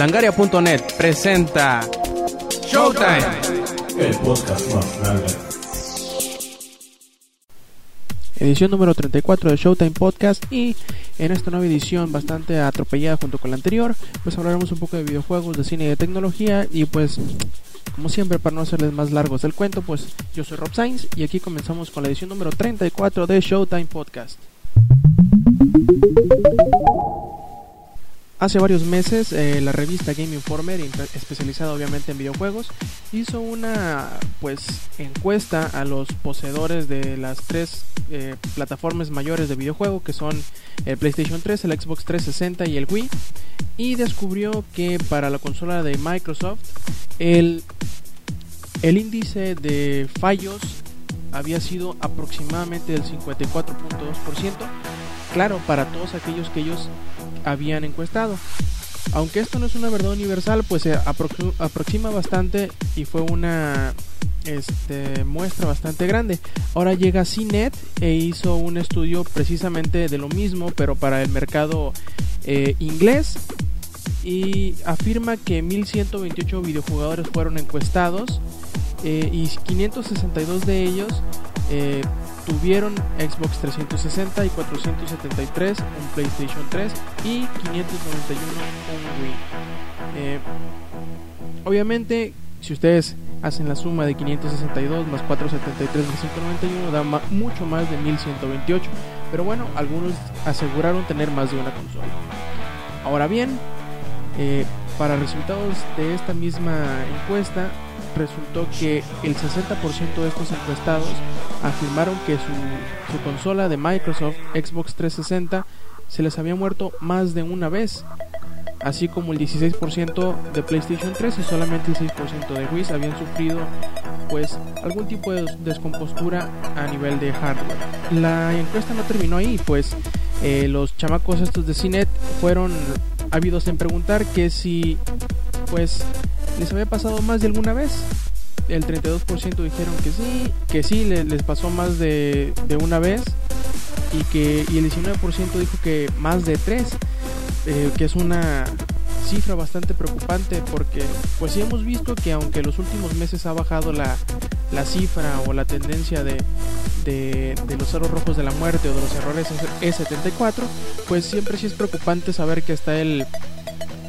Langaria.net presenta Showtime. El podcast más grande. edición número 34 de Showtime Podcast y en esta nueva edición bastante atropellada junto con la anterior, pues hablaremos un poco de videojuegos, de cine y de tecnología y pues como siempre para no hacerles más largos el cuento, pues yo soy Rob Sainz y aquí comenzamos con la edición número 34 de Showtime Podcast. Hace varios meses eh, la revista Game Informer, especializada obviamente en videojuegos, hizo una pues encuesta a los poseedores de las tres eh, plataformas mayores de videojuego que son el PlayStation 3, el Xbox 360 y el Wii y descubrió que para la consola de Microsoft el, el índice de fallos había sido aproximadamente del 54.2%, claro, para todos aquellos que ellos habían encuestado. Aunque esto no es una verdad universal, pues se aproxima bastante y fue una este, muestra bastante grande. Ahora llega CNET e hizo un estudio precisamente de lo mismo, pero para el mercado eh, inglés. Y afirma que 1128 videojugadores fueron encuestados eh, y 562 de ellos eh, tuvieron Xbox 360 y 473 un PlayStation 3 y 591 un Wii. Eh, obviamente, si ustedes hacen la suma de 562 más 473 más 591 da mucho más de 1128, pero bueno, algunos aseguraron tener más de una consola. Ahora bien, eh, para resultados de esta misma encuesta, resultó que el 60% de estos encuestados afirmaron que su, su, consola de Microsoft Xbox 360 se les había muerto más de una vez, así como el 16% de PlayStation 3 y solamente el 6% de Wii habían sufrido pues algún tipo de descompostura a nivel de hardware. La encuesta no terminó ahí, pues eh, los chamacos estos de CINET fueron habidos en preguntar que si pues les había pasado más de alguna vez. El 32% dijeron que sí, que sí les, pasó más de, una vez y que el 19% dijo que más de tres, eh, que es una cifra bastante preocupante porque pues sí hemos visto que aunque los últimos meses ha bajado la, la cifra o la tendencia de, de, de, los ceros rojos de la muerte o de los errores E74, pues siempre sí es preocupante saber que está el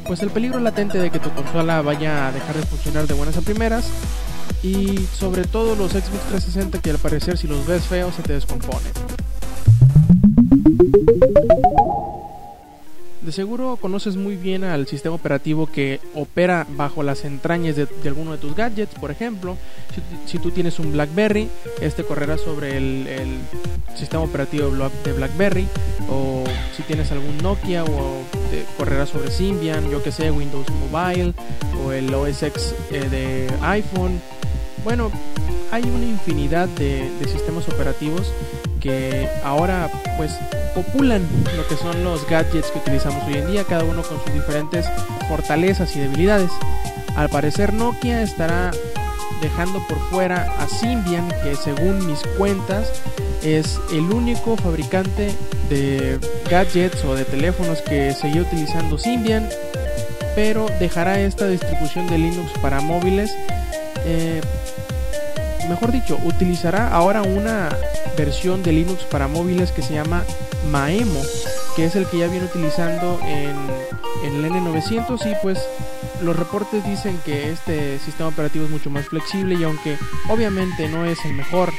pues el peligro latente de que tu consola vaya a dejar de funcionar de buenas a primeras y sobre todo los Xbox 360 que al parecer si los ves feos se te descomponen. De seguro conoces muy bien al sistema operativo que opera bajo las entrañas de, alguno de tus gadgets, por ejemplo. Si, tú tienes un BlackBerry, este correrá sobre el, sistema operativo de BlackBerry. O tienes algún Nokia, o correrá sobre Symbian, yo que sé, Windows Mobile, o el OS X eh, de iPhone. Bueno, hay una infinidad de, de sistemas operativos que ahora pues populan lo que son los gadgets que utilizamos hoy en día, cada uno con sus diferentes fortalezas y debilidades. Al parecer Nokia estará dejando por fuera a Symbian, que según mis cuentas es el único fabricante de gadgets o de teléfonos que seguía utilizando Symbian, pero dejará esta distribución de Linux para móviles. Eh, mejor dicho, utilizará ahora una versión de Linux para móviles que se llama Maemo, que es el que ya viene utilizando en, el N900 y pues los reportes dicen que este sistema operativo es mucho más flexible y aunque obviamente no es el mejor,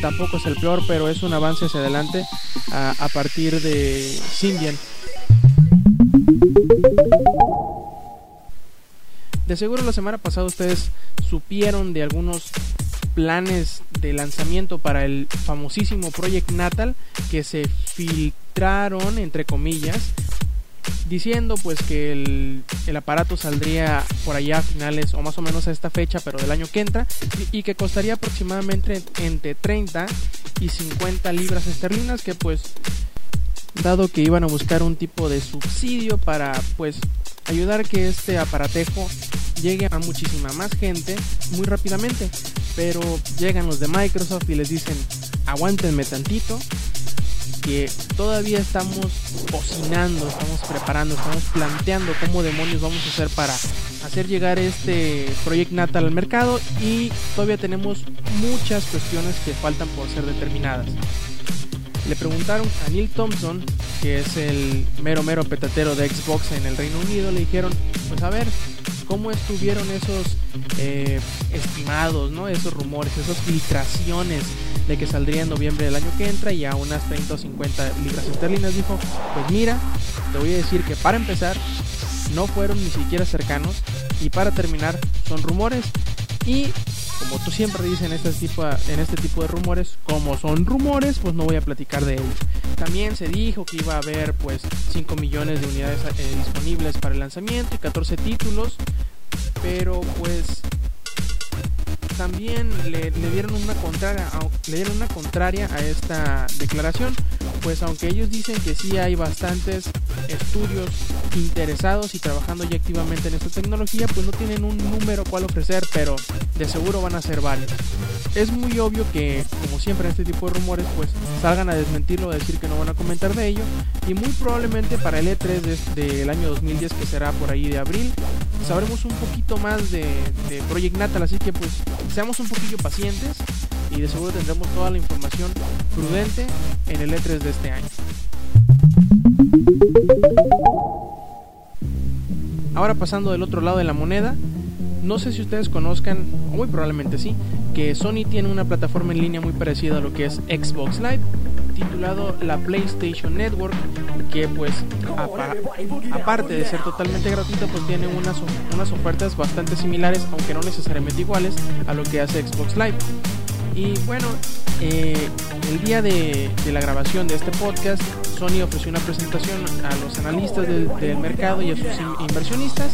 tampoco es el peor, pero es un avance hacia adelante a, partir de Symbian. De seguro la semana pasada ustedes supieron de algunos planes de lanzamiento para el famosísimo Project Natal que se filtraron entre comillas diciendo pues que el, aparato saldría por allá a finales o más o menos a esta fecha pero del año que entra y, que costaría aproximadamente entre 30 y 50 libras esterlinas que pues dado que iban a buscar un tipo de subsidio para pues ayudar que este aparatejo llegue a muchísima más gente muy rápidamente. Pero llegan los de Microsoft y les dicen, aguántenme tantito. Que todavía estamos cocinando, estamos preparando, estamos planteando cómo demonios vamos a hacer para hacer llegar este Project Natal al mercado y todavía tenemos muchas cuestiones que faltan por ser determinadas. Le preguntaron a Neil Thompson, que es el mero mero petatero de Xbox en el Reino Unido, le dijeron, pues a ver, ¿cómo estuvieron esos eh, estimados, ¿no? esos rumores, esas filtraciones de que saldría en noviembre del año que entra y a unas 30 o 50 libras esterlinas? Dijo, pues mira, te voy a decir que para empezar, no fueron ni siquiera cercanos y para terminar, son rumores y como tú siempre dices en este tipo, en este tipo de rumores, como son rumores, pues no voy a platicar de ellos. También se dijo que iba a haber pues 5 millones de unidades eh, disponibles para el lanzamiento y 14 títulos, pero pues también le, dieron una contraria le dieron una contraria a esta declaración pues aunque ellos dicen que sí hay bastantes estudios interesados y trabajando ya activamente en esta tecnología pues no tienen un número cual ofrecer pero de seguro van a ser varios. Es muy obvio que como siempre en este tipo de rumores pues salgan a desmentirlo a decir que no van a comentar de ello y muy probablemente para el E3 del año 2010 que será por ahí de abril sabremos un poquito más de, de Project Natal así que pues seamos un poquillo pacientes y de seguro tendremos toda la información prudente en el E3 de este año. Ahora pasando del otro lado de la moneda, no sé si ustedes conozcan, o muy probablemente sí, que Sony tiene una plataforma en línea muy parecida a lo que es Xbox Live, titulado la PlayStation Network, que pues aparte de ser totalmente gratuita, pues tiene unas, unas ofertas bastante similares, aunque no necesariamente iguales, a lo que hace Xbox Live. Y bueno, eh, el día de, la grabación de este podcast, Sony ofreció una presentación a los analistas del, mercado y a sus inversionistas,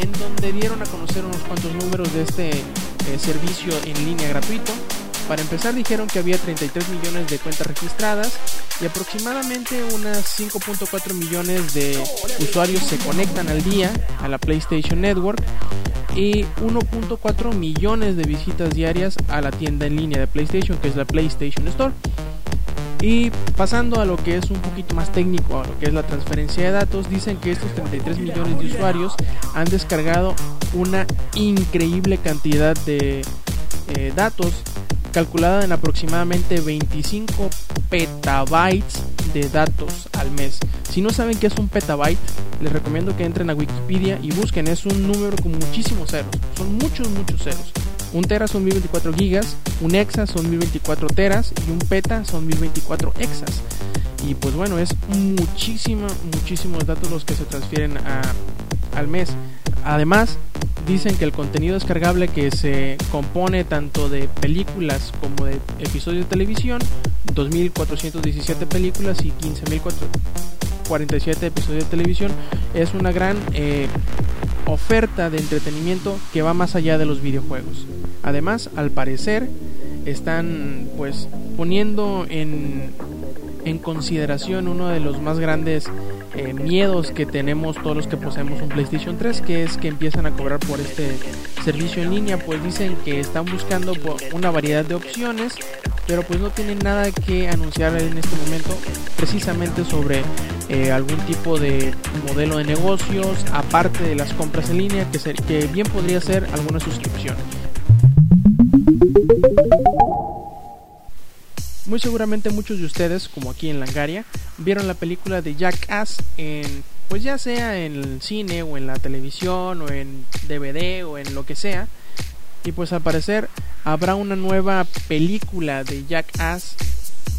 en donde dieron a conocer unos cuantos números de este eh, servicio en línea gratuito para empezar dijeron que había 33 millones de cuentas registradas y aproximadamente unas 5.4 millones de usuarios se conectan al día a la PlayStation Network y 1.4 millones de visitas diarias a la tienda en línea de PlayStation que es la PlayStation Store. Y pasando a lo que es un poquito más técnico, a lo que es la transferencia de datos, dicen que estos 33 millones de usuarios han descargado una increíble cantidad de eh, datos calculada en aproximadamente 25 petabytes de datos al mes. Si no saben qué es un petabyte, les recomiendo que entren a Wikipedia y busquen. Es un número con muchísimos ceros. Son muchos, muchos ceros. Un tera son 1024 gigas, un exa son 1024 teras y un peta son 1024 exas. Y pues bueno, es muchísimo, muchísimos datos los que se transfieren al mes. Además, dicen que el contenido descargable que se compone tanto de películas como de episodios de televisión, 2.417 películas y 15.047 episodios de televisión, es una gran eh, oferta de entretenimiento que va más allá de los videojuegos. Además, al parecer, están pues poniendo en, en consideración uno de los más grandes eh, miedos que tenemos todos los que poseemos un PlayStation 3, que es que empiezan a cobrar por este servicio en línea, pues dicen que están buscando una variedad de opciones, pero pues no tienen nada que anunciar en este momento precisamente sobre eh, algún tipo de modelo de negocios, aparte de las compras en línea, que, que bien podría ser alguna suscripción. Muy seguramente muchos de ustedes, como aquí en Langaria, vieron la película de Jackass en, pues ya sea en el cine o en la televisión o en DVD o en lo que sea. Y pues al parecer habrá una nueva película de Jackass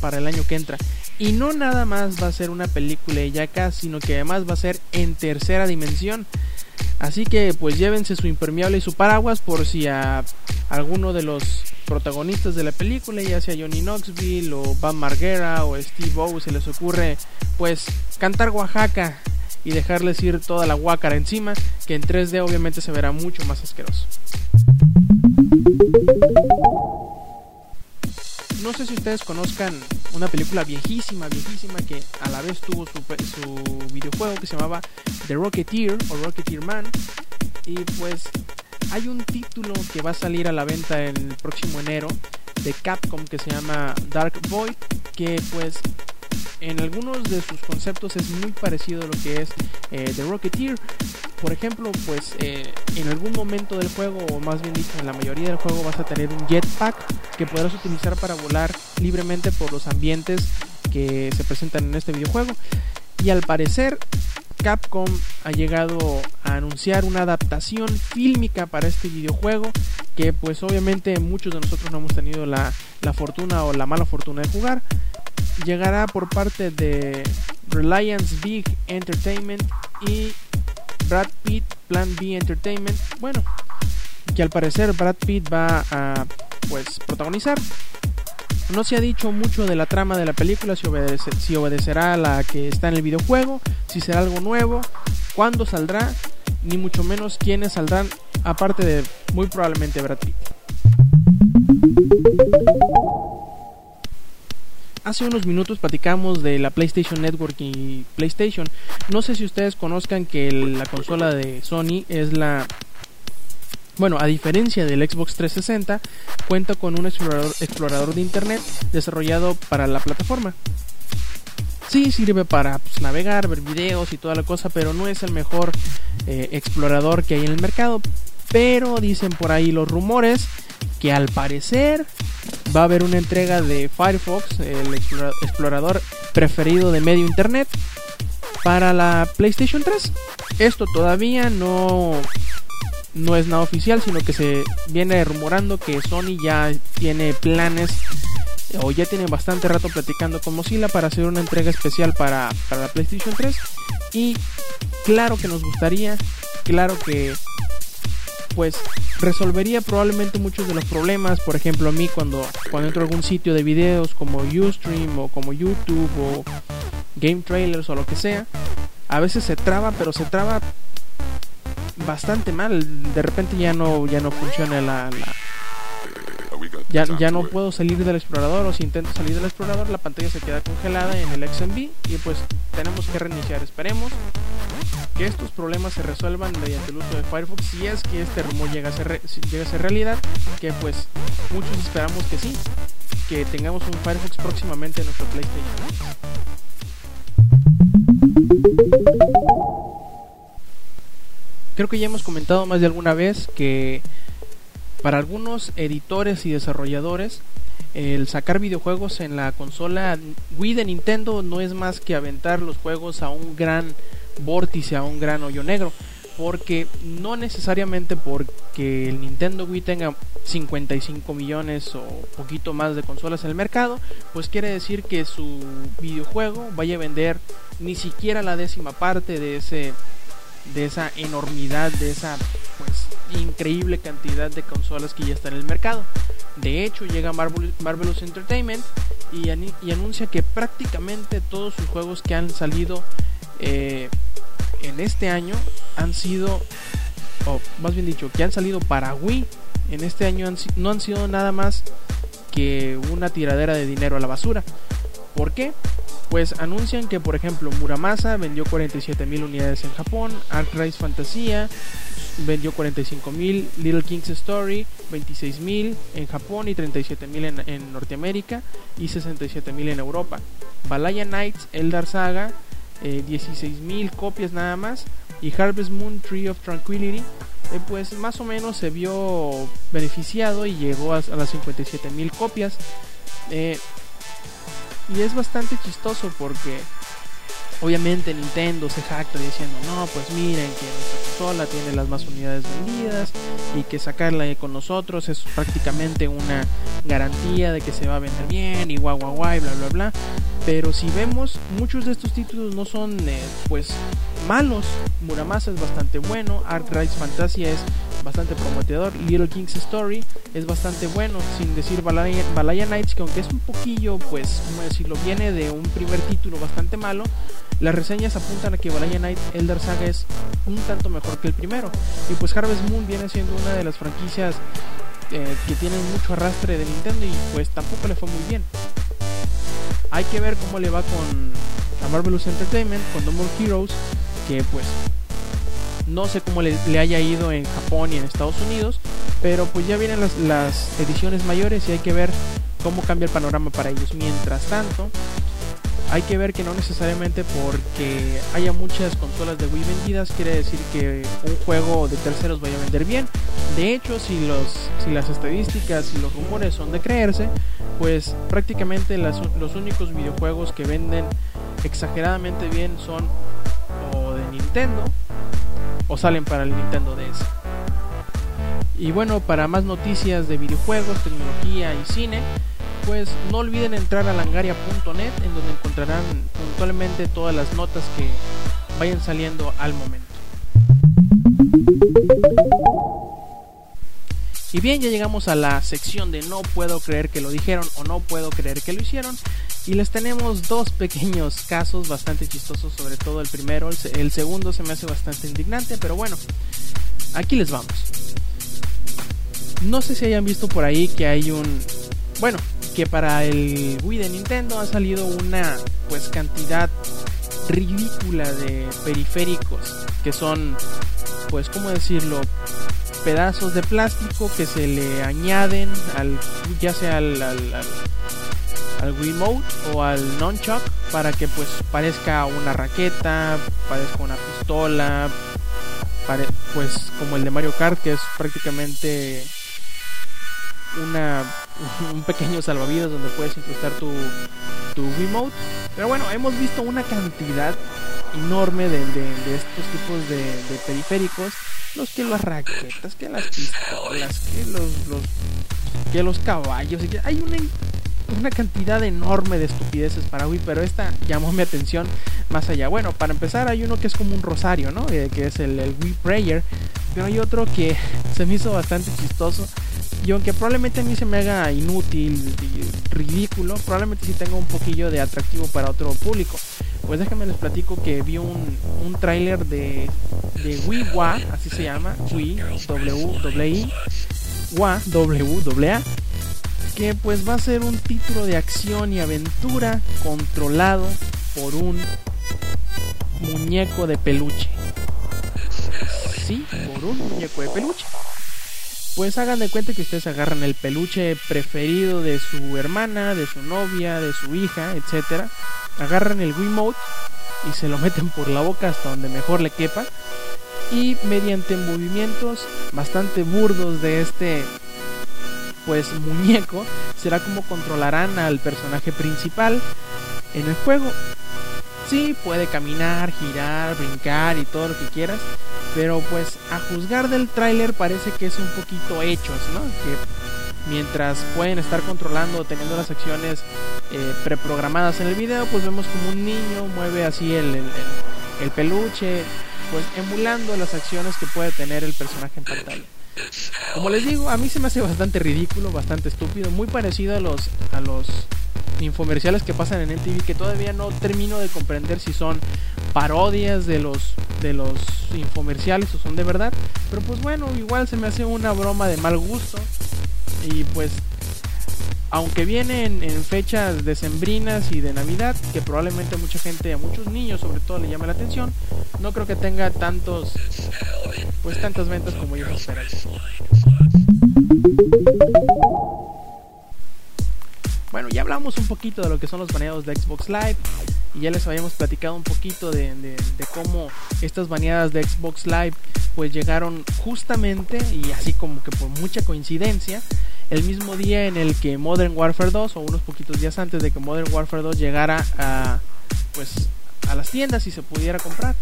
para el año que entra. Y no nada más va a ser una película de Jackass, sino que además va a ser en tercera dimensión. Así que pues llévense su impermeable y su paraguas por si a alguno de los protagonistas de la película, ya sea Johnny Knoxville o Bam Margera o Steve O, se les ocurre pues cantar Oaxaca y dejarles ir toda la guácara encima, que en 3D obviamente se verá mucho más asqueroso. No sé si ustedes conozcan una película viejísima, viejísima que a la vez tuvo su, videojuego que se llamaba The Rocketeer o Rocketeer Man. Y pues hay un título que va a salir a la venta el próximo enero de Capcom que se llama Dark Void, que pues en algunos de sus conceptos es muy parecido a lo que es eh, The Rocketeer. Por ejemplo, pues eh, en algún momento del juego, o más bien dicho, en la mayoría del juego vas a tener un jetpack que podrás utilizar para volar libremente por los ambientes que se presentan en este videojuego. Y al parecer, Capcom ha llegado a anunciar una adaptación fílmica para este videojuego que pues obviamente muchos de nosotros no hemos tenido la, la fortuna o la mala fortuna de jugar. Llegará por parte de Reliance Big Entertainment y Brad Pitt Plan B Entertainment. Bueno, que al parecer Brad Pitt va a pues protagonizar. No se ha dicho mucho de la trama de la película, si, si obedecerá a la que está en el videojuego, si será algo nuevo, cuándo saldrá, ni mucho menos quiénes saldrán, aparte de muy probablemente Brad Pitt. Hace unos minutos platicamos de la PlayStation Network y PlayStation. No sé si ustedes conozcan que la consola de Sony es la bueno, a diferencia del Xbox 360, cuenta con un explorador, de Internet desarrollado para la plataforma. Sí, sirve para pues, navegar, ver videos y toda la cosa, pero no es el mejor eh, explorador que hay en el mercado. Pero dicen por ahí los rumores que al parecer va a haber una entrega de Firefox, el explorador preferido de medio internet, para la PlayStation 3. Esto todavía no no es nada oficial, sino que se viene rumorando que Sony ya tiene planes o ya tiene bastante rato platicando con Mozilla para hacer una entrega especial para, la PlayStation 3 y claro que nos gustaría, claro que pues resolvería probablemente muchos de los problemas, por ejemplo a mí cuando, cuando entro a algún sitio de videos como Ustream o como YouTube o Game Trailers o lo que sea, a veces se traba, pero se traba bastante mal. De repente ya no, ya no funciona la, ya, ya no puedo salir del explorador o si intento salir del explorador la pantalla se queda congelada en el XMB y pues tenemos que reiniciar. Esperemos que estos problemas se resuelvan mediante el uso de Firefox si es que este rumor llega a ser, llega a ser realidad, que pues muchos esperamos que sí, que tengamos un Firefox próximamente en nuestro PlayStation. Creo que ya hemos comentado más de alguna vez que para algunos editores y desarrolladores el sacar videojuegos en la consola Wii de Nintendo no es más que aventar los juegos a un gran vórtice, a un gran hoyo negro. Porque no necesariamente porque el Nintendo Wii tenga 55 millones o poquito más de consolas en el mercado, pues quiere decir que su videojuego vaya a vender ni siquiera la décima parte de ese de esa enormidad, de esa pues increíble cantidad de consolas que ya están en el mercado. De hecho, llega Marvelous Entertainment y, anuncia que prácticamente todos sus juegos que han salido eh, en este año han sido, o más bien dicho, que han salido para Wii en este año no han sido nada más que una tiradera de dinero a la basura. ¿Por qué? pues anuncian que por ejemplo Muramasa vendió 47.000 unidades en Japón, Ark Rise Fantasía vendió 45.000, Little King's Story 26.000 en Japón y 37.000 en, en Norteamérica y 67.000 en Europa. Balaya Knights Eldar Saga eh, 16.000 copias nada más y Harvest Moon Tree of Tranquility eh, pues más o menos se vio beneficiado y llegó a, a las 57.000 copias. Eh, y es bastante chistoso porque obviamente Nintendo se jacta diciendo, no, pues miren que nuestra consola tiene las más unidades vendidas y que sacarla con nosotros es prácticamente una garantía de que se va a vender bien y guau guau guau bla bla bla. Pero si vemos, muchos de estos títulos no son eh, pues malos. Muramasa es bastante bueno, Art Rise Fantasia es bastante prometedor. Little King's Story es bastante bueno, sin decir Balaya, Balaya Knights, que aunque es un poquillo, pues, como decirlo, viene de un primer título bastante malo. Las reseñas apuntan a que Balaya Knight Elder Saga es un tanto mejor que el primero. Y pues Harvest Moon viene siendo una de las franquicias eh, que tienen mucho arrastre de Nintendo y pues tampoco le fue muy bien. Hay que ver cómo le va con a Marvelous Entertainment, con No More Heroes, que pues no sé cómo le, haya ido en Japón y en Estados Unidos, pero pues ya vienen las, ediciones mayores y hay que ver cómo cambia el panorama para ellos. Mientras tanto, hay que ver que no necesariamente porque haya muchas consolas de Wii vendidas quiere decir que un juego de terceros vaya a vender bien. De hecho, si, los, si las estadísticas y los rumores son de creerse, pues prácticamente los únicos videojuegos que venden exageradamente bien son o de Nintendo o salen para el Nintendo DS. Y bueno, para más noticias de videojuegos, tecnología y cine, pues no olviden entrar a langaria.net en donde encontrarán puntualmente todas las notas que vayan saliendo al momento. Y bien, ya llegamos a la sección de no puedo creer que lo dijeron o no puedo creer que lo hicieron. Y les tenemos dos pequeños casos bastante chistosos, sobre todo el primero. El, segundo se me hace bastante indignante, pero bueno, aquí les vamos. No sé si hayan visto por ahí que hay un... Bueno, que para el Wii de Nintendo ha salido una pues cantidad ridícula de periféricos que son pues cómo decirlo pedazos de plástico que se le añaden al ya sea al, Wiimote o al Nunchuck para que pues parezca una raqueta, parezca una pistola, pues como el de Mario Kart que es prácticamente una un pequeño salvavidas donde puedes incrustar tu, tu Wiimote. Pero bueno, hemos visto una cantidad enorme de, estos tipos de, periféricos. Los que las raquetas, que las pistolas, que los que los caballos. hay una, una cantidad enorme de estupideces para Wii, pero esta llamó mi atención más allá. Bueno, para empezar hay uno que es como un rosario, ¿no? Eh, que es el, Wii Prayer. Pero hay otro que se me hizo bastante chistoso y aunque probablemente a mí se me haga inútil ridículo, probablemente sí tenga un poquillo de atractivo para otro público. Pues déjenme les platico que vi un, un tráiler de, Wii Wa, así se llama, Wii W Wa W A, que pues va a ser un título de acción y aventura controlado por un muñeco de peluche. Sí, por un muñeco de peluche. Pues hagan de cuenta que ustedes agarran el peluche preferido de su hermana, de su novia, de su hija, etcétera, agarran el Wiimote y se lo meten por la boca hasta donde mejor le quepa. Y mediante movimientos bastante burdos de este pues muñeco será como controlarán al personaje principal en el juego. Sí, puede caminar, girar, brincar y todo lo que quieras, pero pues a juzgar del tráiler parece que es un poquito hechos, ¿no? Que mientras pueden estar controlando o teniendo las acciones eh, preprogramadas en el video, pues vemos como un niño mueve así el, el, peluche, pues emulando las acciones que puede tener el personaje en pantalla. Como les digo, a mí se me hace bastante ridículo, bastante estúpido, muy parecido a los a los infomerciales que pasan en MTV que todavía no termino de comprender si son parodias de los de los infomerciales o son de verdad. Pero pues bueno, igual se me hace una broma de mal gusto. Y pues, aunque viene en, fechas decembrinas y de Navidad, que probablemente mucha gente, a muchos niños sobre todo, le llame la atención, no creo que tenga tantos, pues tantas ventas como yo esperan. Bueno, ya hablamos un poquito de lo que son los baneados de Xbox Live y ya les habíamos platicado un poquito de, cómo estas baneadas de Xbox Live pues llegaron justamente y así como que por mucha coincidencia el mismo día en el que Modern Warfare 2 o unos poquitos días antes de que Modern Warfare 2 llegara a pues a las tiendas y se pudiera comprar.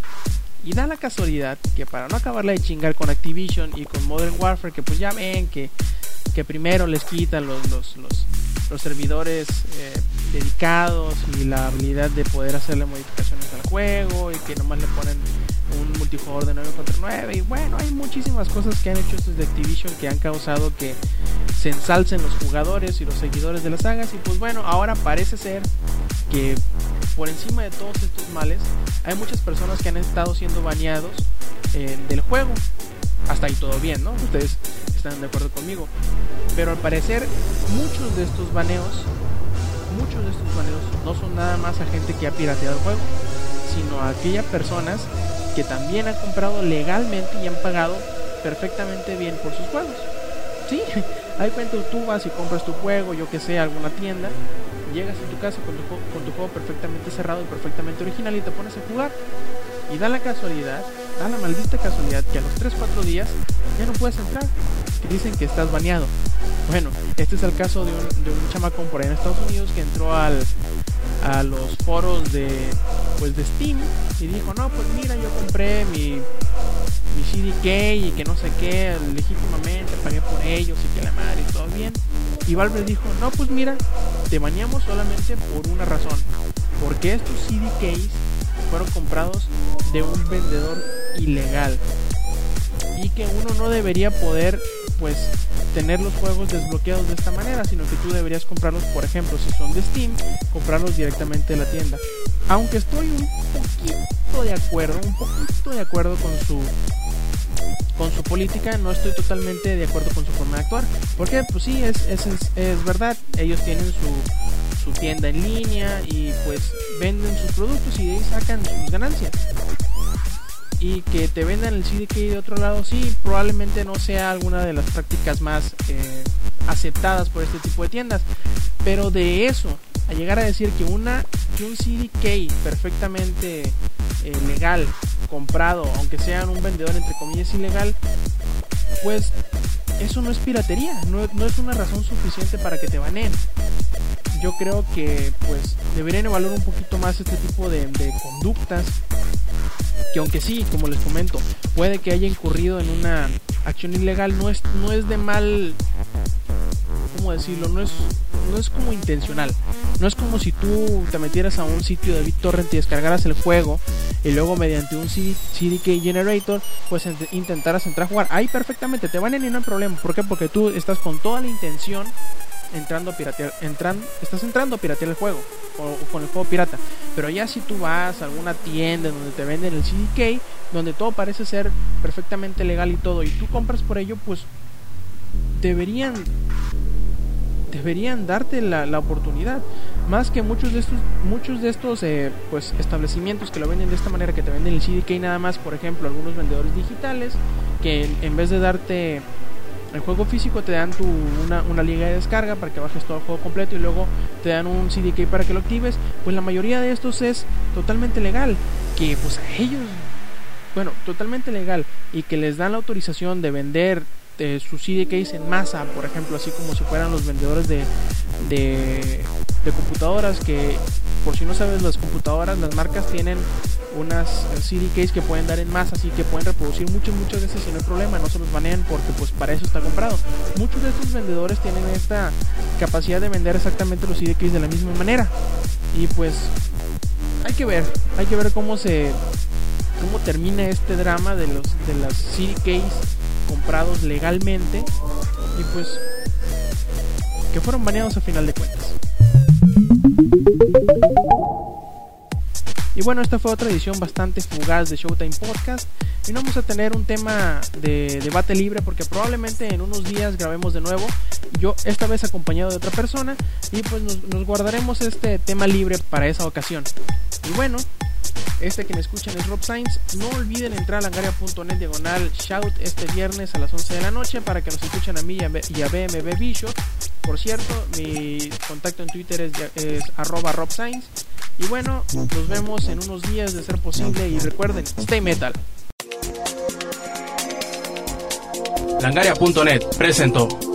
Y da la casualidad que para no acabarla de chingar con Activision y con Modern Warfare, que pues ya ven que, que primero les quitan los, los, los servidores eh, dedicados y la habilidad de poder hacerle modificaciones al juego y que nomás le ponen un multijugador de 9 contra 9 y bueno hay muchísimas cosas que han hecho estos de Activision que han causado que se ensalcen los jugadores y los seguidores de las sagas y pues bueno ahora parece ser que por encima de todos estos males hay muchas personas que han estado siendo baneados eh, del juego hasta ahí todo bien, ¿no? Ustedes están de acuerdo conmigo. Pero al parecer, muchos de estos baneos, muchos de estos baneos no son nada más a gente que ha pirateado el juego, sino a aquellas personas que también han comprado legalmente y han pagado perfectamente bien por sus juegos. Sí, Hay cuenta tú vas y compras tu juego, yo que sé, alguna tienda, llegas a tu casa con tu, juego perfectamente cerrado y perfectamente original y te pones a jugar. Y da la casualidad, da la maldita casualidad que a los 3-4 días ya no puedes entrar. Que dicen que estás baneado. Bueno, este es el caso de un, de un chamacón por ahí en Estados Unidos que entró al, a los foros de, pues de Steam y dijo, no, pues mira, yo compré mi, mi CDK y que no sé qué, legítimamente pagué por ellos y que la madre y todo bien. Y Valve dijo, no, pues mira, te baneamos solamente por una razón. Porque estos CDKs fueron comprados de un vendedor ilegal. Y que uno no debería poder, pues, tener los juegos desbloqueados de esta manera, sino que tú deberías comprarlos, por ejemplo, si son de Steam, comprarlos directamente de la tienda. Aunque estoy un poquito de acuerdo, un poquito de acuerdo con su con su política, no estoy totalmente de acuerdo con su forma de actuar. Porque, pues sí, es, es, es verdad, ellos tienen su, su tienda en línea y pues venden sus productos y de ahí sacan sus ganancias y que te vendan el CDK de otro lado, sí, probablemente no sea alguna de las prácticas más eh, aceptadas por este tipo de tiendas. Pero de eso, a llegar a decir que, una, que un CDK perfectamente eh, legal, comprado, aunque sea un vendedor entre comillas ilegal, pues eso no es piratería, no, no es una razón suficiente para que te baneen yo creo que pues deberían evaluar un poquito más este tipo de, conductas que aunque sí, como les comento, puede que haya incurrido en una acción ilegal, no es, no es de mal, ¿cómo decirlo? No es, no es como intencional. No es como si tú te metieras a un sitio de BitTorrent y descargaras el juego y luego mediante un CD, CDK Generator pues intentaras entrar a jugar. Ahí perfectamente te van a no hay problema. ¿Por qué? Porque tú estás con toda la intención entrando a piratear, entran, estás entrando a piratear el juego o, con el juego pirata. Pero ya si tú vas a alguna tienda donde te venden el CDK, donde todo parece ser perfectamente legal y todo, y tú compras por ello, pues deberían deberían darte la, la oportunidad más que muchos de estos muchos de estos eh, pues establecimientos que lo venden de esta manera que te venden el CDK nada más por ejemplo algunos vendedores digitales que en, en vez de darte el juego físico te dan tu, una, una, liga de descarga para que bajes todo el juego completo y luego te dan un CDK para que lo actives. Pues la mayoría de estos es totalmente legal. Que pues a ellos, bueno, totalmente legal. Y que les dan la autorización de vender eh, sus CDKs en masa, por ejemplo, así como si fueran los vendedores de, de, de computadoras. Que por si no sabes, las computadoras, las marcas tienen unas CDKs que pueden dar en masa, así que pueden reproducir muchas, muchas veces y no problema, no se los banean porque pues para eso está comprado. Muchos de estos vendedores tienen esta capacidad de vender exactamente los CDKs de la misma manera. Y pues hay que ver, hay que ver cómo se cómo termina este drama de los de las CDKs comprados legalmente y pues que fueron baneados a final de cuentas. Y bueno, esta fue otra edición bastante fugaz de Showtime Podcast. Y no vamos a tener un tema de debate libre porque probablemente en unos días grabemos de nuevo. Yo esta vez acompañado de otra persona. Y pues nos, nos guardaremos este tema libre para esa ocasión. Y bueno, este que me escuchan es Rob Sainz. No olviden entrar a langaria.net diagonal shout este viernes a las 11 de la noche para que nos escuchen a mí y a BMB Bishop. Por cierto, mi contacto en Twitter es, es arroba Rob. Y bueno, nos vemos en unos días de ser posible y recuerden, stay metal. Langaria.net presentó.